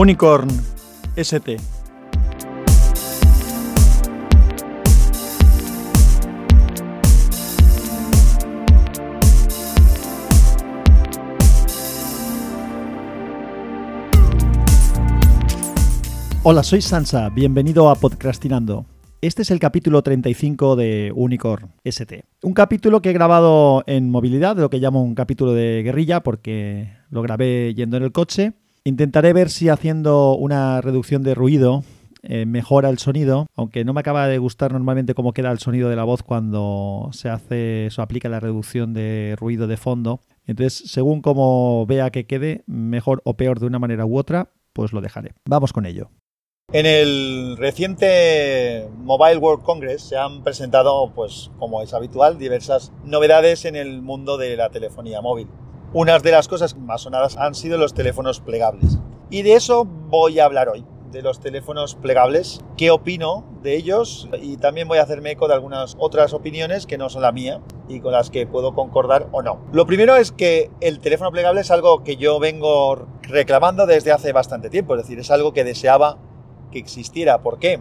Unicorn ST. Hola, soy Sansa, bienvenido a Podcastinando. Este es el capítulo 35 de Unicorn ST. Un capítulo que he grabado en movilidad, lo que llamo un capítulo de guerrilla, porque lo grabé yendo en el coche. Intentaré ver si haciendo una reducción de ruido eh, mejora el sonido, aunque no me acaba de gustar normalmente cómo queda el sonido de la voz cuando se hace, se aplica la reducción de ruido de fondo. Entonces, según como vea que quede, mejor o peor de una manera u otra, pues lo dejaré. Vamos con ello. En el reciente Mobile World Congress se han presentado, pues como es habitual, diversas novedades en el mundo de la telefonía móvil. Unas de las cosas más sonadas han sido los teléfonos plegables. Y de eso voy a hablar hoy, de los teléfonos plegables, qué opino de ellos y también voy a hacerme eco de algunas otras opiniones que no son la mía y con las que puedo concordar o no. Lo primero es que el teléfono plegable es algo que yo vengo reclamando desde hace bastante tiempo, es decir, es algo que deseaba que existiera. ¿Por qué?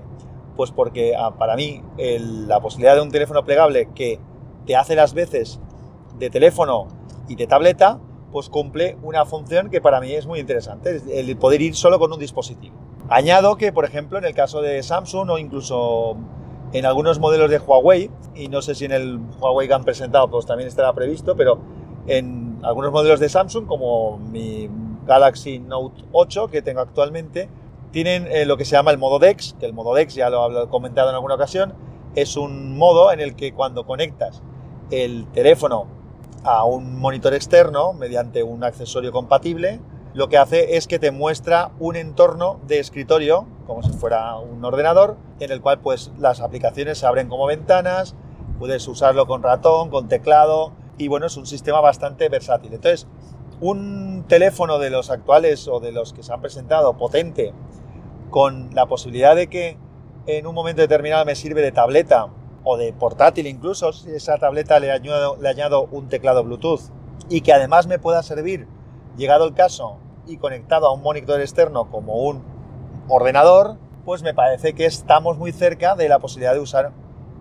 Pues porque ah, para mí la posibilidad de un teléfono plegable que te hace las veces de teléfono y de tableta, pues cumple una función que para mí es muy interesante, el poder ir solo con un dispositivo. Añado que, por ejemplo, en el caso de Samsung o incluso en algunos modelos de Huawei, y no sé si en el Huawei que han presentado pues también estará previsto, pero en algunos modelos de Samsung, como mi Galaxy Note 8 que tengo actualmente, tienen eh, lo que se llama el modo DeX, que el modo DeX ya lo he comentado en alguna ocasión, es un modo en el que cuando conectas el teléfono a un monitor externo mediante un accesorio compatible, lo que hace es que te muestra un entorno de escritorio, como si fuera un ordenador, en el cual pues las aplicaciones se abren como ventanas, puedes usarlo con ratón, con teclado, y bueno, es un sistema bastante versátil. Entonces, un teléfono de los actuales o de los que se han presentado potente, con la posibilidad de que en un momento determinado me sirve de tableta o de portátil incluso, si esa tableta le añado, le un teclado Bluetooth y que además me pueda servir, llegado el caso, y conectado a un monitor externo como un ordenador, pues me parece que estamos muy cerca de la posibilidad de usar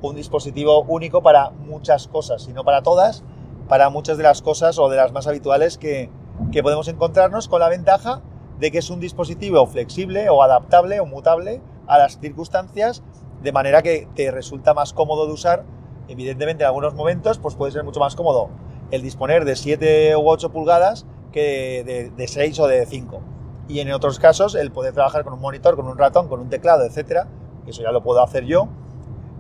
un dispositivo único para muchas cosas, y no para todas, para muchas de las cosas o de las más habituales que, que podemos encontrarnos, con la ventaja de que es un dispositivo flexible o adaptable o mutable a las circunstancias de manera que te resulta más cómodo de usar. Evidentemente, en algunos momentos, pues puede ser mucho más cómodo el disponer de 7 u 8 pulgadas que de, 6 o de 5. Y en otros casos, el poder trabajar con un monitor, con un ratón, con un teclado, etcétera, eso ya lo puedo hacer yo,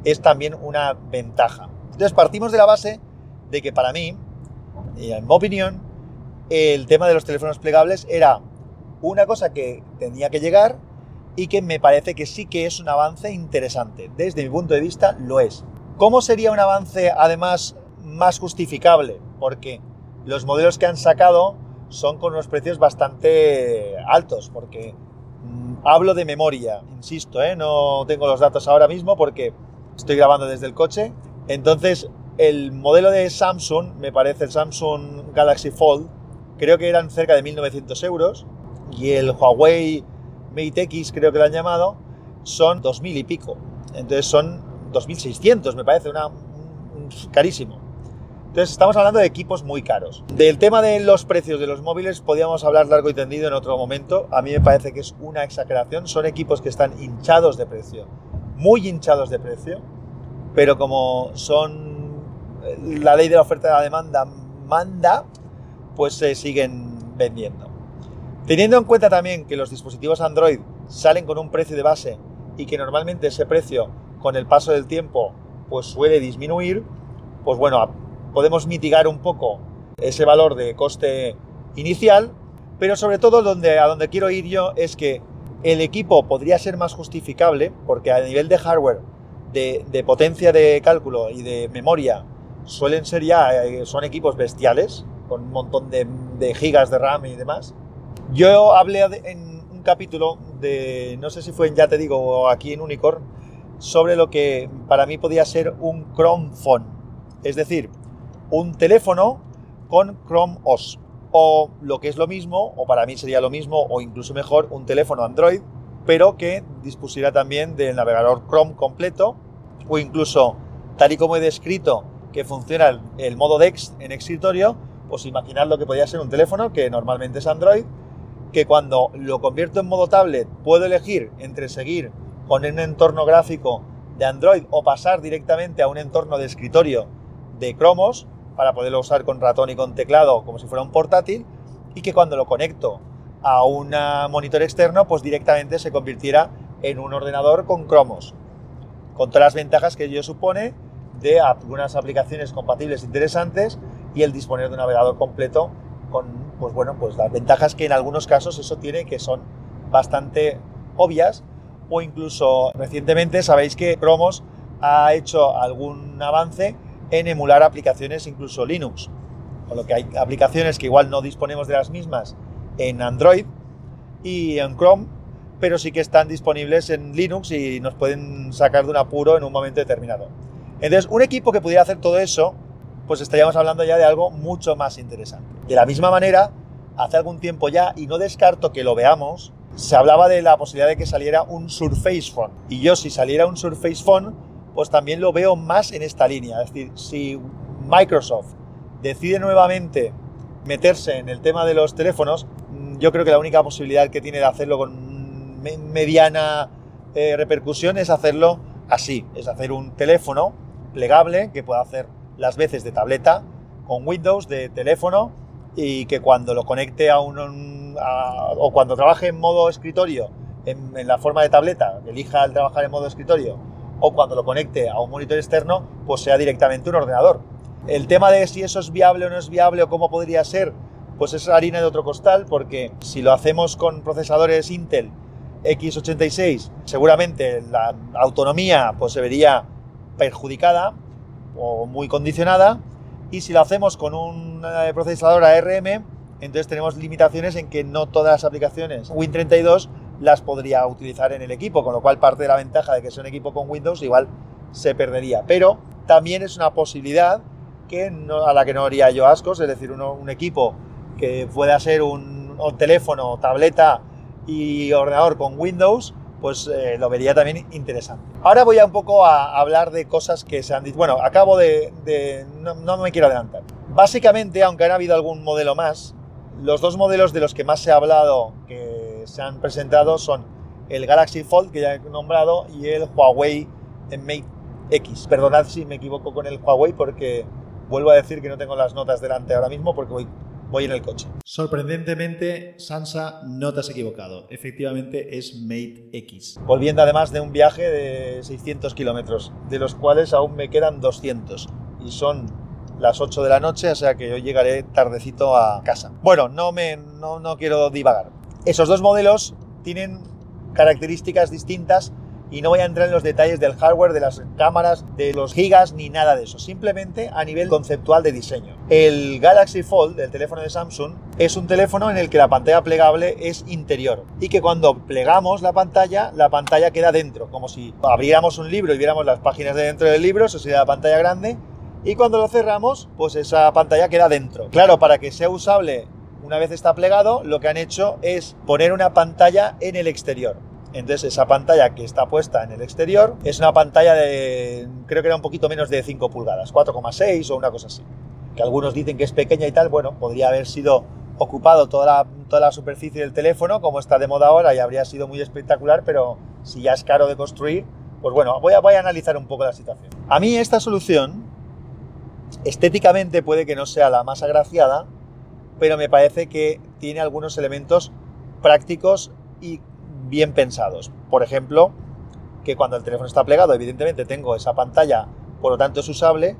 es también una ventaja. Entonces, partimos de la base de que para mí, en mi opinión, el tema de los teléfonos plegables era una cosa que tenía que llegar y que me parece que sí que es un avance interesante. Desde mi punto de vista lo es. ¿Cómo sería un avance además más justificable? Porque los modelos que han sacado son con unos precios bastante altos, porque mm, hablo de memoria, insisto, ¿eh? no tengo los datos ahora mismo porque estoy grabando desde el coche. Entonces, el modelo de Samsung, me parece el Samsung Galaxy Fold, creo que eran cerca de 1.900 euros, y el Huawei Mate X, creo que lo han llamado, son 2.000 y pico. Entonces son 2.600, me parece, una, carísimo. Entonces estamos hablando de equipos muy caros. Del tema de los precios de los móviles podríamos hablar largo y tendido en otro momento. A mí me parece que es una exageración. Son equipos que están hinchados de precio, muy hinchados de precio, pero como son eh, la ley de la oferta y la demanda manda, pues se siguen vendiendo. Teniendo en cuenta también que los dispositivos Android salen con un precio de base y que normalmente ese precio con el paso del tiempo pues suele disminuir, pues bueno, podemos mitigar un poco ese valor de coste inicial, pero sobre todo donde, a donde quiero ir yo es que el equipo podría ser más justificable porque a nivel de hardware, de, potencia de cálculo y de memoria, suelen ser ya, eh, son equipos bestiales, con un montón de, de gigas de RAM y demás, yo hablé en un capítulo de, no sé si fue en Ya Te Digo o aquí en Unicorn, sobre lo que para mí podía ser un Chrome Phone. Es decir, un teléfono con Chrome OS. o lo que es lo mismo, o para mí sería lo mismo, o incluso mejor, un teléfono Android, pero que dispusiera también del navegador Chrome completo, o incluso, tal y como he descrito, que funciona el, modo DeX en escritorio, pues imaginad lo que podría ser un teléfono, que normalmente es Android, que cuando lo convierto en modo tablet puedo elegir entre seguir con un entorno gráfico de Android o pasar directamente a un entorno de escritorio de Chromos para poderlo usar con ratón y con teclado como si fuera un portátil y que cuando lo conecto a un monitor externo pues directamente se convirtiera en un ordenador con cromos. Con todas las ventajas que ello supone de algunas aplicaciones compatibles interesantes y el disponer de un navegador completo con pues bueno pues las ventajas que en algunos casos eso tiene que son bastante obvias o incluso recientemente sabéis que Chromos ha hecho algún avance en emular aplicaciones incluso Linux. Con lo que hay aplicaciones que igual no disponemos de las mismas en Android y en Chrome, pero sí que están disponibles en Linux y nos pueden sacar de un apuro en un momento determinado. Entonces, un equipo que pudiera hacer todo eso, pues estaríamos hablando ya de algo mucho más interesante. De la misma manera, hace algún tiempo ya, y no descarto que lo veamos, se hablaba de la posibilidad de que saliera un Surface Phone. Y yo si saliera un Surface Phone, pues también lo veo más en esta línea. Es decir, si Microsoft decide nuevamente meterse en el tema de los teléfonos, mm, yo creo que la única posibilidad que tiene de hacerlo con mediana eh, repercusión es hacerlo así, es hacer un teléfono plegable que pueda hacer las veces de tableta con Windows de teléfono y que cuando lo conecte a un o cuando trabaje en modo escritorio en, la forma de tableta, elija el trabajar en modo escritorio o cuando lo conecte a un monitor externo, pues sea directamente un ordenador. El tema de si eso es viable o no es viable o cómo podría ser, pues es harina de otro costal, porque si lo hacemos con procesadores Intel x86, seguramente la autonomía pues se vería perjudicada o muy condicionada, y si lo hacemos con un eh, procesador ARM, entonces tenemos limitaciones en que no todas las aplicaciones Win32 las podría utilizar en el equipo, con lo cual parte de la ventaja de que sea un equipo con Windows igual se perdería. Pero también es una posibilidad que a la que no haría yo ascos, es decir, un equipo que pueda ser un, teléfono, tableta y ordenador con Windows, pues eh, lo vería también interesante. Ahora voy a un poco a hablar de cosas que se han dicho. Bueno, acabo de... no, no, me quiero adelantar. Básicamente, aunque han habido algún modelo más, los dos modelos de los que más se ha hablado, que se han presentado son el Galaxy Fold, que ya he nombrado, y el Huawei Mate X. Perdonad si me equivoco con el Huawei porque vuelvo a decir que no tengo las notas delante ahora mismo porque voy, voy en el coche. Sorprendentemente, Sansa, no te has equivocado. Efectivamente es Mate X. Volviendo además de un viaje de 600 kilómetros, de los cuales aún me quedan 200. Y son las 8 de la noche, o sea que yo llegaré tardecito a casa. Bueno, no, me, no, no quiero divagar. Esos dos modelos tienen características distintas y no voy a entrar en los detalles del hardware, de las cámaras, de los gigas ni nada de eso, simplemente a nivel conceptual de diseño. El Galaxy Fold, el teléfono de Samsung, es un teléfono en el que la pantalla plegable es interior y que cuando plegamos la pantalla, la pantalla queda dentro, como si abriéramos un libro y viéramos las páginas de dentro del libro, eso sería la pantalla grande, y cuando lo cerramos, pues esa pantalla queda dentro. Claro, para que sea usable una vez está plegado, lo que han hecho es poner una pantalla en el exterior. Entonces esa pantalla que está puesta en el exterior es una pantalla de, creo que era un poquito menos de 5 pulgadas, 4,6 o una cosa así. Que algunos dicen que es pequeña y tal, bueno, podría haber sido ocupado toda la, toda la superficie del teléfono, como está de moda ahora, y habría sido muy espectacular, pero si ya es caro de construir, pues bueno, voy a, voy a analizar un poco la situación. A mí esta solución, estéticamente puede que no sea la más agraciada, pero me parece que tiene algunos elementos prácticos y bien pensados. Por ejemplo, que cuando el teléfono está plegado, evidentemente tengo esa pantalla, por lo tanto es usable.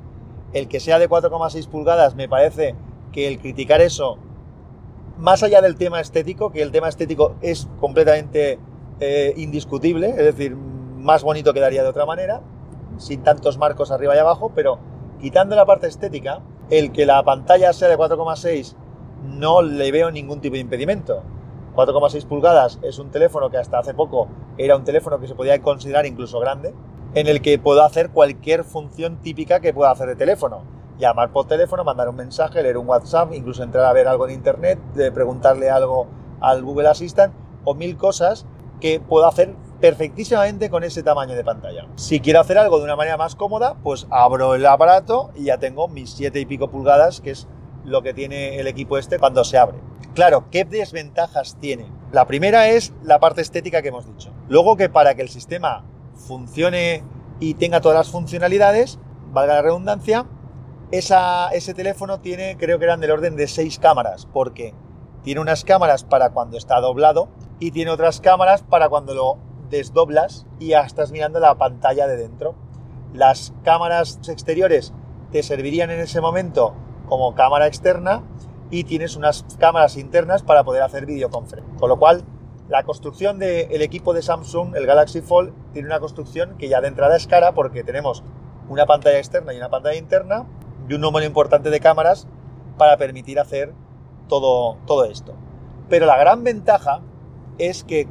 El que sea de 4,6 pulgadas, me parece que el criticar eso, más allá del tema estético, que el tema estético es completamente eh, indiscutible, es decir, más bonito quedaría de otra manera, sin tantos marcos arriba y abajo, pero quitando la parte estética, el que la pantalla sea de 4,6 no le veo ningún tipo de impedimento. 4,6 pulgadas es un teléfono que hasta hace poco era un teléfono que se podía considerar incluso grande, en el que puedo hacer cualquier función típica que pueda hacer de teléfono. llamar por teléfono, mandar un mensaje, leer un WhatsApp, incluso entrar a ver algo en Internet, preguntarle algo al Google Assistant o mil cosas que puedo hacer perfectísimamente con ese tamaño de pantalla. Si quiero hacer algo de una manera más cómoda, pues abro el aparato y ya tengo mis siete y pico pulgadas, que es lo que tiene el equipo este cuando se abre. Claro, ¿qué desventajas tiene? La primera es la parte estética que hemos dicho. Luego que para que el sistema funcione y tenga todas las funcionalidades, valga la redundancia, ese teléfono tiene, creo que eran del orden de seis cámaras, porque tiene unas cámaras para cuando está doblado y tiene otras cámaras para cuando lo desdoblas y ya estás mirando la pantalla de dentro. Las cámaras exteriores te servirían en ese momento como cámara externa y tienes unas cámaras internas para poder hacer videoconferencia. Con lo cual, la construcción del equipo de Samsung, el Galaxy Fold, tiene una construcción que ya de entrada es cara porque tenemos una pantalla externa y una pantalla interna y un número importante de cámaras para permitir hacer todo, todo esto. Pero la gran ventaja es que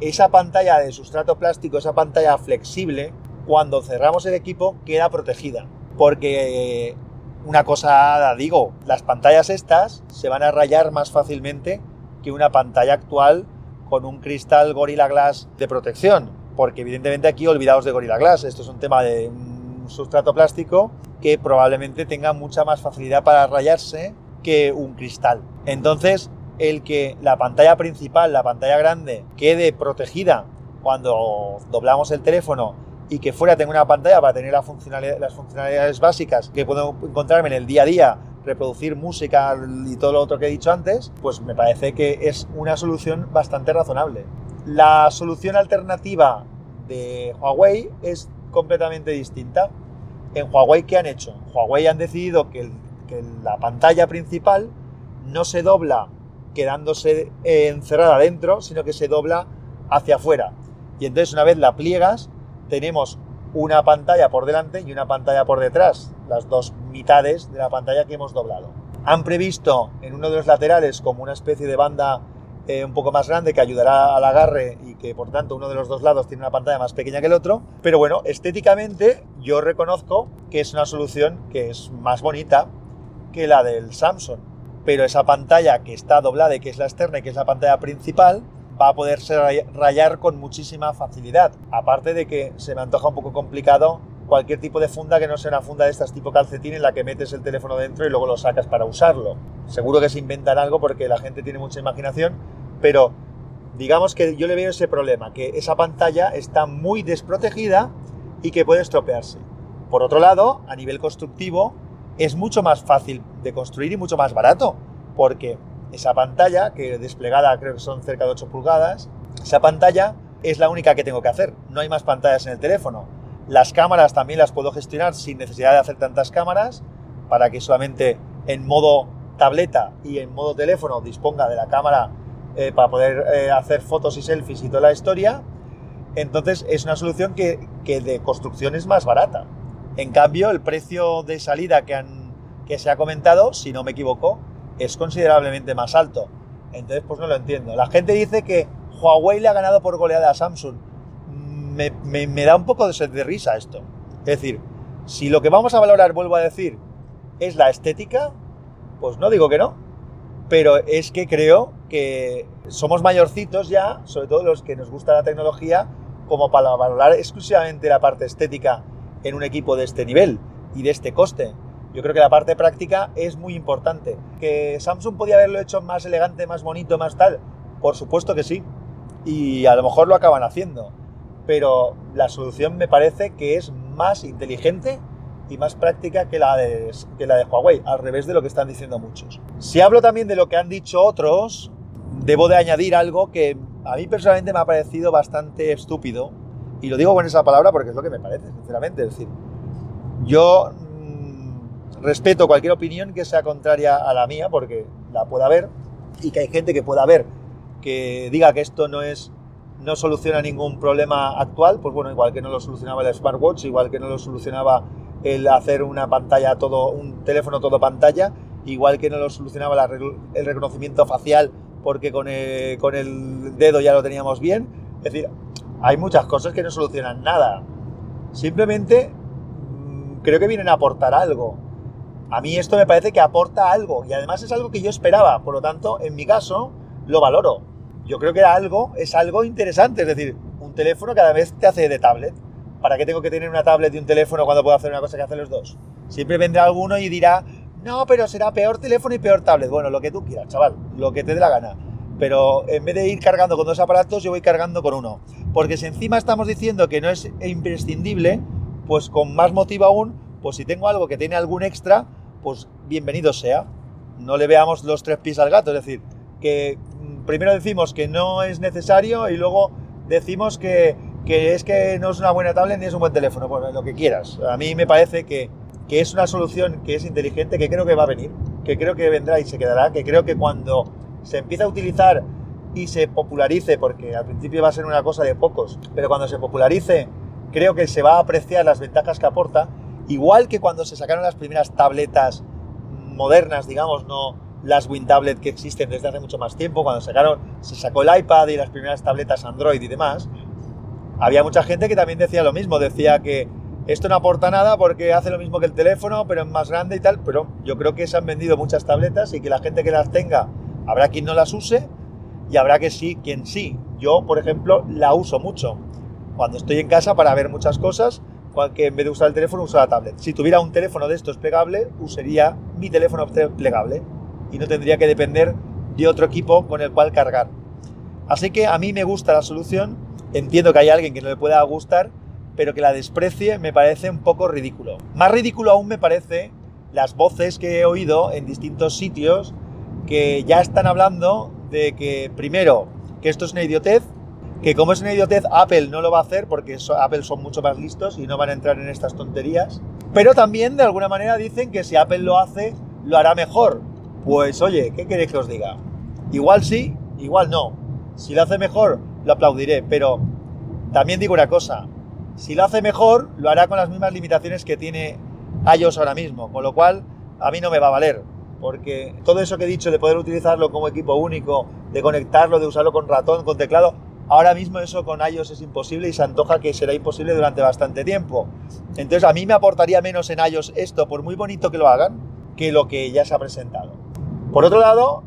esa pantalla de sustrato plástico, esa pantalla flexible, cuando cerramos el equipo queda protegida. Porque una cosa digo, las pantallas estas se van a rayar más fácilmente que una pantalla actual con un cristal Gorilla Glass de protección. Porque evidentemente aquí olvidaos de Gorilla Glass, esto es un tema de un sustrato plástico que probablemente tenga mucha más facilidad para rayarse que un cristal. Entonces, el que la pantalla principal, la pantalla grande, quede protegida cuando doblamos el teléfono y que fuera tenga una pantalla para tener las funcionalidades básicas que puedo encontrarme en el día a día, reproducir música y todo lo otro que he dicho antes, pues me parece que es una solución bastante razonable. La solución alternativa de Huawei es completamente distinta. En Huawei, ¿qué han hecho? Huawei han decidido que, que la pantalla principal no se dobla quedándose eh, encerrada dentro, sino que se dobla hacia afuera. Y entonces una vez la pliegas, tenemos una pantalla por delante y una pantalla por detrás, las dos mitades de la pantalla que hemos doblado. Han previsto en uno de los laterales como una especie de banda eh, un poco más grande que ayudará al agarre y que por tanto uno de los dos lados tiene una pantalla más pequeña que el otro. Pero bueno, estéticamente yo reconozco que es una solución que es más bonita que la del Samsung pero esa pantalla que está doblada y que es la externa y que es la pantalla principal, va a poderse rayar con muchísima facilidad. Aparte de que se me antoja un poco complicado cualquier tipo de funda que no sea una funda de estas tipo calcetín en la que metes el teléfono dentro y luego lo sacas para usarlo. Seguro que se inventan algo porque la gente tiene mucha imaginación, pero digamos que yo le veo ese problema, que esa pantalla está muy desprotegida y que puede estropearse. Por otro lado, a nivel constructivo, es mucho más fácil de construir y mucho más barato, porque esa pantalla, que desplegada creo que son cerca de 8 pulgadas, esa pantalla es la única que tengo que hacer, no hay más pantallas en el teléfono. Las cámaras también las puedo gestionar sin necesidad de hacer tantas cámaras, para que solamente en modo tableta y en modo teléfono disponga de la cámara eh, para poder eh, hacer fotos y selfies y toda la historia. Entonces es una solución que, que de construcción es más barata. En cambio, el precio de salida que, han, que se ha comentado, si no me equivoco, es considerablemente más alto. Entonces, pues no lo entiendo. La gente dice que Huawei le ha ganado por goleada a Samsung. Me, me, da un poco de, de risa esto. Es decir, si lo que vamos a valorar, vuelvo a decir, es la estética, pues no digo que no. Pero es que creo que somos mayorcitos ya, sobre todo los que nos gusta la tecnología, como para valorar exclusivamente la parte estética en un equipo de este nivel y de este coste. Yo creo que la parte práctica es muy importante. ¿Que Samsung podía haberlo hecho más elegante, más bonito, más tal? Por supuesto que sí. Y a lo mejor lo acaban haciendo. Pero la solución me parece que es más inteligente y más práctica que la, de, que la de Huawei, al revés de lo que están diciendo muchos. Si hablo también de lo que han dicho otros, debo de añadir algo que a mí personalmente me ha parecido bastante estúpido y lo digo con esa palabra porque es lo que me parece, sinceramente. Es decir, yo respeto cualquier opinión que sea contraria a la mía, porque la pueda haber, y que hay gente que pueda ver que diga que esto no es no soluciona ningún problema actual, pues bueno, igual que no lo solucionaba el smartwatch, igual que no lo solucionaba el hacer una pantalla todo, un teléfono todo pantalla, igual que no lo solucionaba el reconocimiento facial porque con el, con el dedo ya lo teníamos bien. Es decir, hay muchas cosas que no solucionan nada. Simplemente mm, creo que vienen a aportar algo. A mí esto me parece que aporta algo y además es algo que yo esperaba, por lo tanto, en mi caso, lo valoro. Yo creo que era algo, es algo interesante, es decir, un teléfono cada vez te hace de tablet. ¿Para qué tengo que tener una tablet y un teléfono cuando puedo hacer una cosa que hacen los dos? Siempre vendrá alguno y dirá, no, pero será peor teléfono y peor tablet. Bueno, lo que tú quieras, chaval, lo que te dé la gana. Pero en vez de ir cargando con dos aparatos, yo voy cargando con uno. Porque si encima estamos diciendo que no es imprescindible, pues con más motivo aún, pues si tengo algo que tiene algún extra, pues bienvenido sea. No le veamos los tres pies al gato, es decir, que mm, primero decimos que no es necesario y luego decimos que, que es que no es una buena tablet ni es un buen teléfono, pues lo que quieras. A mí me parece que, que es una solución que es inteligente, que creo que va a venir, que creo que vendrá y se quedará, que creo que cuando se empieza a utilizar y se popularice, porque al principio va a ser una cosa de pocos, pero cuando se popularice creo que se va a apreciar las ventajas que aporta, igual que cuando se sacaron las primeras tabletas modernas, digamos, no las WinTablet que existen desde hace mucho más tiempo, cuando sacaron, se sacó el iPad y las primeras tabletas Android y demás, había mucha gente que también decía lo mismo, decía que esto no aporta nada porque hace lo mismo que el teléfono, pero es más grande y tal, pero yo creo que se han vendido muchas tabletas y que la gente que las tenga, habrá quien no las use y habrá que sí, quien sí. Yo, por ejemplo, la uso mucho cuando estoy en casa para ver muchas cosas, que en vez de usar el teléfono uso la tablet. Si tuviera un teléfono de estos plegable, usaría mi teléfono plegable y no tendría que depender de otro equipo con el cual cargar. Así que a mí me gusta la solución, entiendo que hay alguien que no le pueda gustar, pero que la desprecie me parece un poco ridículo. Más ridículo aún me parece las voces que he oído en distintos sitios que ya están hablando de que, primero, que esto es una idiotez, que como es una idiotez, Apple no lo va a hacer porque Apple son mucho más listos y no van a entrar en estas tonterías. Pero también, de alguna manera, dicen que si Apple lo hace, lo hará mejor. Pues oye, ¿qué queréis que os diga? Igual sí, igual no. Si lo hace mejor, lo aplaudiré, pero también digo una cosa, si lo hace mejor, lo hará con las mismas limitaciones que tiene iOS ahora mismo, con lo cual a mí no me va a valer porque todo eso que he dicho de poder utilizarlo como equipo único, de conectarlo, de usarlo con ratón, con teclado, ahora mismo eso con iOS es imposible y se antoja que será imposible durante bastante tiempo. Entonces a mí me aportaría menos en iOS esto, por muy bonito que lo hagan, que lo que ya se ha presentado. Por otro lado,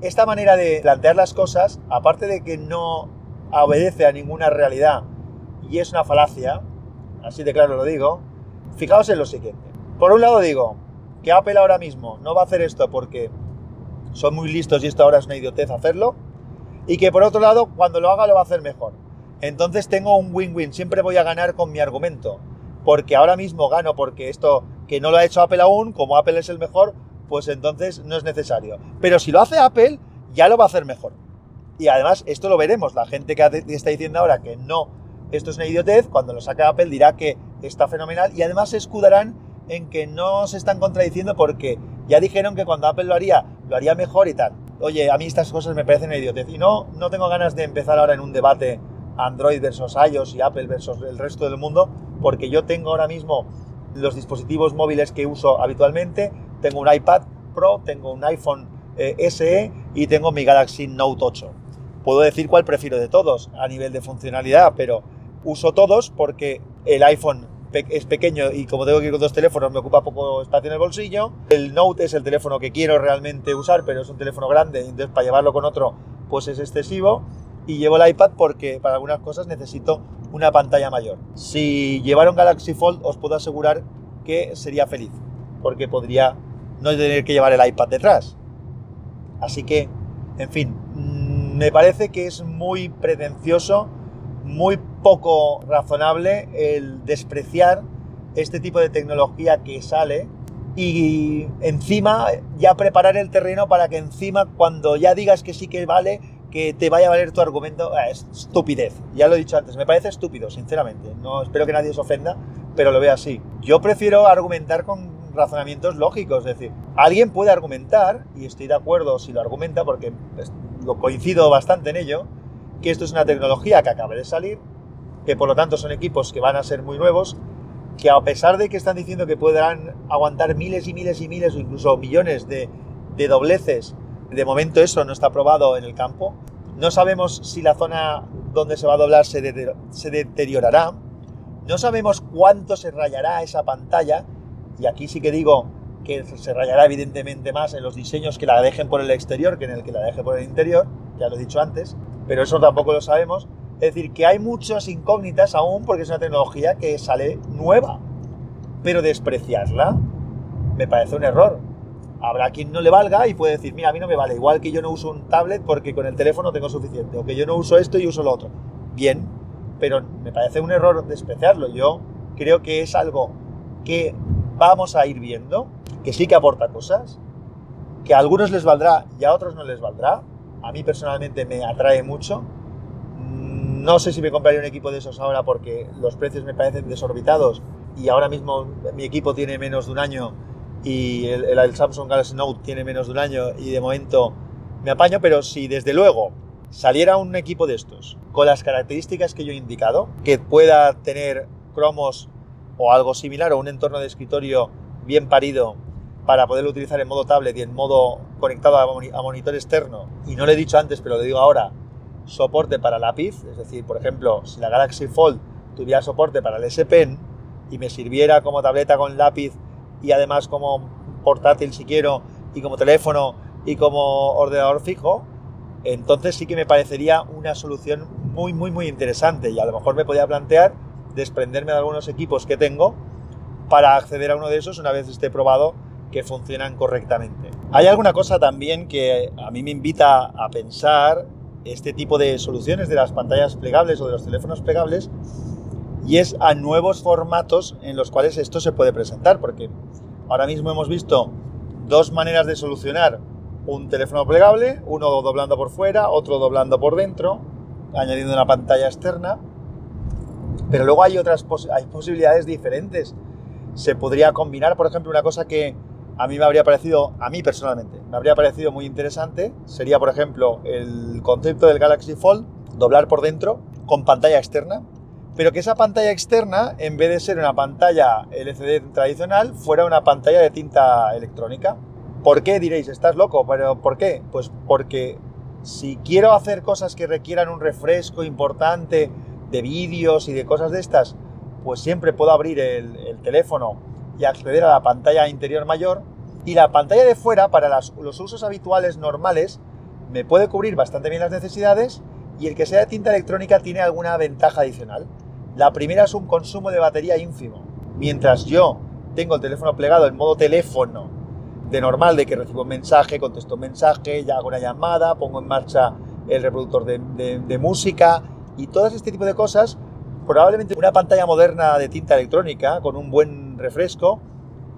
esta manera de plantear las cosas, aparte de que no obedece a ninguna realidad y es una falacia, así de claro lo digo, fijaos en lo siguiente. Por un lado digo, que Apple ahora mismo no va a hacer esto porque son muy listos y esto ahora es una idiotez hacerlo, y que por otro lado, cuando lo haga lo va a hacer mejor. Entonces tengo un win-win, siempre voy a ganar con mi argumento, porque ahora mismo gano porque esto que no lo ha hecho Apple aún, como Apple es el mejor, pues entonces no es necesario. Pero si lo hace Apple, ya lo va a hacer mejor. Y además, esto lo veremos, la gente que está diciendo ahora que no, esto es una idiotez, cuando lo saque Apple dirá que está fenomenal y además se escudarán en que no se están contradiciendo porque ya dijeron que cuando Apple lo haría, lo haría mejor y tal. Oye, a mí estas cosas me parecen idiotez y no, no tengo ganas de empezar ahora en un debate Android versus iOS y Apple versus el resto del mundo, porque yo tengo ahora mismo los dispositivos móviles que uso habitualmente, tengo un iPad Pro, tengo un iPhone eh, SE y tengo mi Galaxy Note 8. Puedo decir cuál prefiero de todos a nivel de funcionalidad, pero uso todos porque el iPhone es pequeño y como tengo que ir con dos teléfonos me ocupa poco espacio en el bolsillo. El Note es el teléfono que quiero realmente usar, pero es un teléfono grande, entonces para llevarlo con otro pues es excesivo. Y llevo el iPad porque para algunas cosas necesito una pantalla mayor. Si llevara un Galaxy Fold os puedo asegurar que sería feliz, porque podría no tener que llevar el iPad detrás. Así que, en fin, mm, me parece que es muy pretencioso muy poco razonable el despreciar este tipo de tecnología que sale y encima ya preparar el terreno para que encima cuando ya digas que sí que vale, que te vaya a valer tu argumento, ah, es estupidez. Ya lo he dicho antes, me parece estúpido, sinceramente. No espero que nadie se ofenda, pero lo veo así. Yo prefiero argumentar con razonamientos lógicos, es decir, alguien puede argumentar, y estoy de acuerdo si lo argumenta porque lo coincido bastante en ello, que esto es una tecnología que acaba de salir, que por lo tanto son equipos que van a ser muy nuevos, que a pesar de que están diciendo que podrán aguantar miles y miles y miles o incluso millones de, dobleces, de momento eso no está probado en el campo. No sabemos si la zona donde se va a doblar se, se deteriorará. No sabemos cuánto se rayará esa pantalla. Y aquí sí que digo que se rayará evidentemente más en los diseños que la dejen por el exterior que en el que la deje por el interior, ya lo he dicho antes, pero eso tampoco lo sabemos. Es decir, que hay muchas incógnitas aún porque es una tecnología que sale nueva, pero despreciarla me parece un error. Habrá quien no le valga y puede decir, mira, a mí no me vale, igual que yo no uso un tablet porque con el teléfono tengo suficiente, o que yo no uso esto y uso lo otro. Bien, pero me parece un error despreciarlo. Yo creo que es algo que vamos a ir viendo, que sí que aporta cosas, que a algunos les valdrá y a otros no les valdrá. A mí personalmente me atrae mucho. No sé si me compraría un equipo de esos ahora porque los precios me parecen desorbitados y ahora mismo mi equipo tiene menos de un año y el, el, Samsung Galaxy Note tiene menos de un año y de momento me apaño, pero si desde luego saliera un equipo de estos con las características que yo he indicado, que pueda tener cromos o algo similar o un entorno de escritorio bien parido para poderlo utilizar en modo tablet y en modo conectado a, monitor externo, y no lo he dicho antes, pero lo digo ahora, soporte para lápiz, es decir, por ejemplo, si la Galaxy Fold tuviera soporte para el S Pen y me sirviera como tableta con lápiz y además como portátil si quiero y como teléfono y como ordenador fijo, entonces sí que me parecería una solución muy, muy, muy interesante y a lo mejor me podía plantear desprenderme de algunos equipos que tengo para acceder a uno de esos una vez esté probado que funcionan correctamente. Hay alguna cosa también que a mí me invita a pensar este tipo de soluciones de las pantallas plegables o de los teléfonos plegables y es a nuevos formatos en los cuales esto se puede presentar, porque ahora mismo hemos visto dos maneras de solucionar un teléfono plegable, uno doblando por fuera, otro doblando por dentro, añadiendo una pantalla externa, pero luego hay otras hay posibilidades diferentes. Se podría combinar, por ejemplo, una cosa que a mí me habría parecido, a mí personalmente, me habría parecido muy interesante, sería, por ejemplo, el concepto del Galaxy Fold, doblar por dentro con pantalla externa, pero que esa pantalla externa, en vez de ser una pantalla LCD tradicional, fuera una pantalla de tinta electrónica. ¿Por qué diréis? ¿Estás loco? ¿Pero por qué? Pues porque si quiero hacer cosas que requieran un refresco importante de vídeos y de cosas de estas, pues siempre puedo abrir el, teléfono y acceder a la pantalla interior mayor. Y la pantalla de fuera, para los usos habituales normales, me puede cubrir bastante bien las necesidades y el que sea de tinta electrónica tiene alguna ventaja adicional. La primera es un consumo de batería ínfimo. Mientras yo tengo el teléfono plegado en modo teléfono de normal, de que recibo un mensaje, contesto un mensaje, ya hago una llamada, pongo en marcha el reproductor de música, y todo este tipo de cosas, probablemente una pantalla moderna de tinta electrónica con un buen refresco,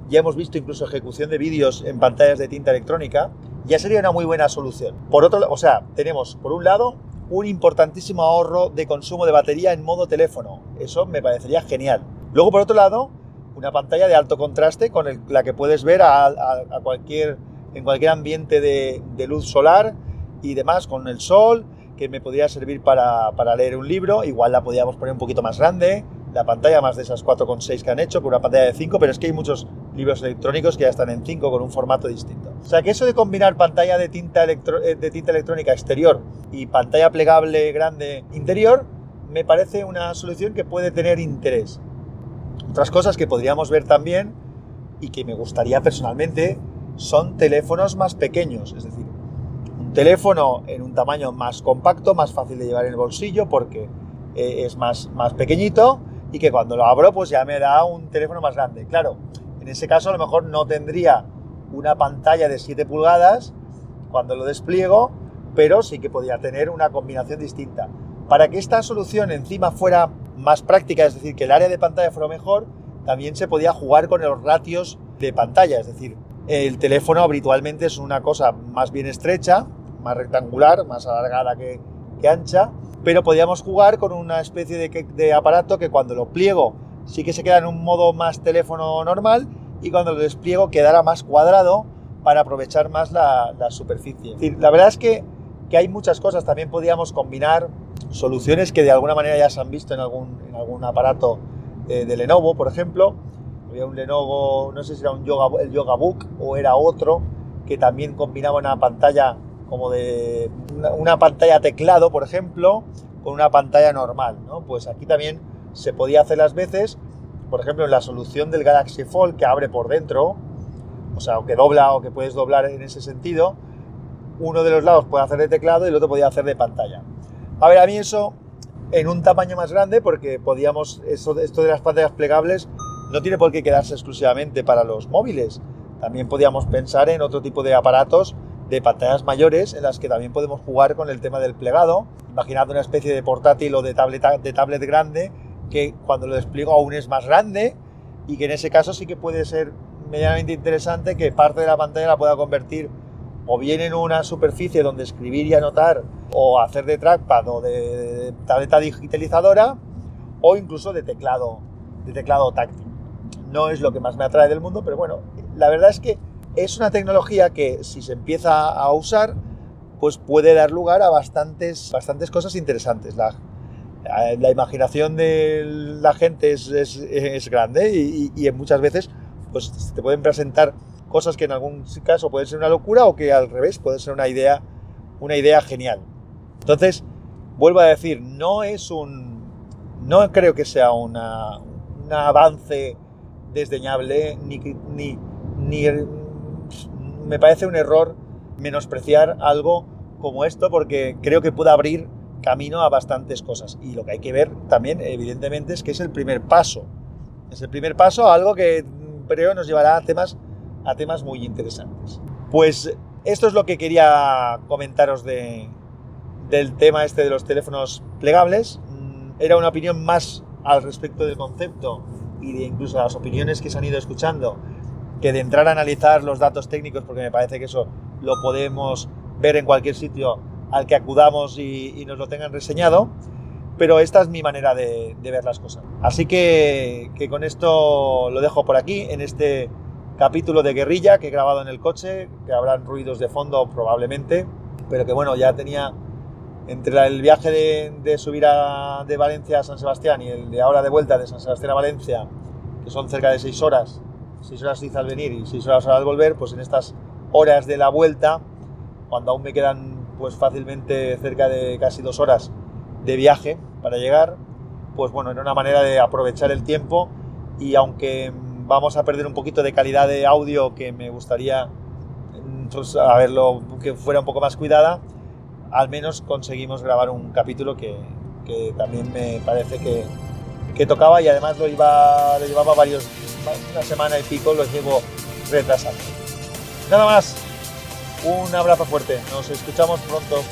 ya hemos visto incluso ejecución de vídeos en pantallas de tinta electrónica, ya sería una muy buena solución. Por otro o sea, tenemos por un lado un importantísimo ahorro de consumo de batería en modo teléfono. Eso me parecería genial. Luego, por otro lado, una pantalla de alto contraste con la que puedes ver a, cualquier, en cualquier ambiente de luz solar y demás, con el sol que me podría servir para, leer un libro, igual la podíamos poner un poquito más grande, la pantalla más de esas 4,6 que han hecho, con una pantalla de 5, pero es que hay muchos libros electrónicos que ya están en 5 con un formato distinto. O sea que eso de combinar pantalla de tinta, eh, de tinta electrónica exterior y pantalla plegable grande interior, me parece una solución que puede tener interés. Otras cosas que podríamos ver también y que me gustaría personalmente son teléfonos más pequeños, es decir, teléfono en un tamaño más compacto, más fácil de llevar en el bolsillo porque eh, es más, más pequeñito y que cuando lo abro pues ya me da un teléfono más grande. Claro, en ese caso a lo mejor no tendría una pantalla de 7 pulgadas cuando lo despliego, pero sí que podría tener una combinación distinta. Para que esta solución encima fuera más práctica, es decir, que el área de pantalla fuera mejor, también se podía jugar con los ratios de pantalla, es decir, el teléfono habitualmente es una cosa más bien estrecha, más rectangular, más alargada que, ancha, pero podíamos jugar con una especie de, aparato que cuando lo pliego sí que se queda en un modo más teléfono normal y cuando lo despliego quedará más cuadrado para aprovechar más la, superficie. la verdad es que, hay muchas cosas, también podíamos combinar soluciones que de alguna manera ya se han visto en algún, en algún aparato de, de Lenovo, por ejemplo. Había un Lenovo, no sé si era un yoga, el Yoga Book o era otro, que también combinaba una pantalla como de una, pantalla teclado, por ejemplo, con una pantalla normal, ¿no? Pues aquí también se podía hacer las veces, por ejemplo, en la solución del Galaxy Fold que abre por dentro, o sea, o que dobla o que puedes doblar en ese sentido. Uno de los lados puede hacer de teclado y el otro podía hacer de pantalla. A ver, a mí eso en un tamaño más grande, porque podíamos, eso, esto de las pantallas plegables no tiene por qué quedarse exclusivamente para los móviles. También podíamos pensar en otro tipo de aparatos de pantallas mayores en las que también podemos jugar con el tema del plegado. Imaginad una especie de portátil o de tablet, de tablet grande que cuando lo despliego aún es más grande y que en ese caso sí que puede ser medianamente interesante que parte de la pantalla la pueda convertir o bien en una superficie donde escribir y anotar o hacer de trackpad o de tableta digitalizadora o incluso de teclado, de teclado táctil. No es lo que más me atrae del mundo, pero bueno, la verdad es que es una tecnología que si se empieza a usar, pues puede dar lugar a bastantes, bastantes cosas interesantes. La, la imaginación de la gente es, es, grande y, y, muchas veces pues, te pueden presentar cosas que en algún caso pueden ser una locura o que al revés puede ser una idea, una idea genial. Entonces, vuelvo a decir, no es un... No creo que sea una, un avance desdeñable ni, ni, ni me parece un error menospreciar algo como esto porque creo que puede abrir camino a bastantes cosas. Y lo que hay que ver también, evidentemente, es que es el primer paso. Es el primer paso a algo que creo nos llevará a temas, a temas muy interesantes. Pues esto es lo que quería comentaros de, del tema este de los teléfonos plegables. Mm, era una opinión más al respecto del concepto y de incluso las opiniones que se han ido escuchando que de entrar a analizar los datos técnicos, porque me parece que eso lo podemos ver en cualquier sitio al que acudamos y, nos lo tengan reseñado, pero esta es mi manera de, ver las cosas. Así que, con esto lo dejo por aquí, en este capítulo de guerrilla que he grabado en el coche, que habrán ruidos de fondo probablemente, pero que bueno, ya tenía entre el viaje de, de subir de Valencia a San Sebastián y el de ahora de vuelta de San Sebastián a Valencia, que son cerca de seis horas, 6 horas hice al venir y 6 horas al volver, pues en estas horas de la vuelta, cuando aún me quedan pues fácilmente cerca de casi dos horas de viaje para llegar, pues bueno, era una manera de aprovechar el tiempo y aunque vamos a perder un poquito de calidad de audio que me gustaría pues, verlo que fuera un poco más cuidada, al menos conseguimos grabar un capítulo que, que también me parece que, que, tocaba y además lo, iba, lo llevaba varios una semana y pico lo llevo retrasando. Nada más, un abrazo fuerte, nos escuchamos pronto.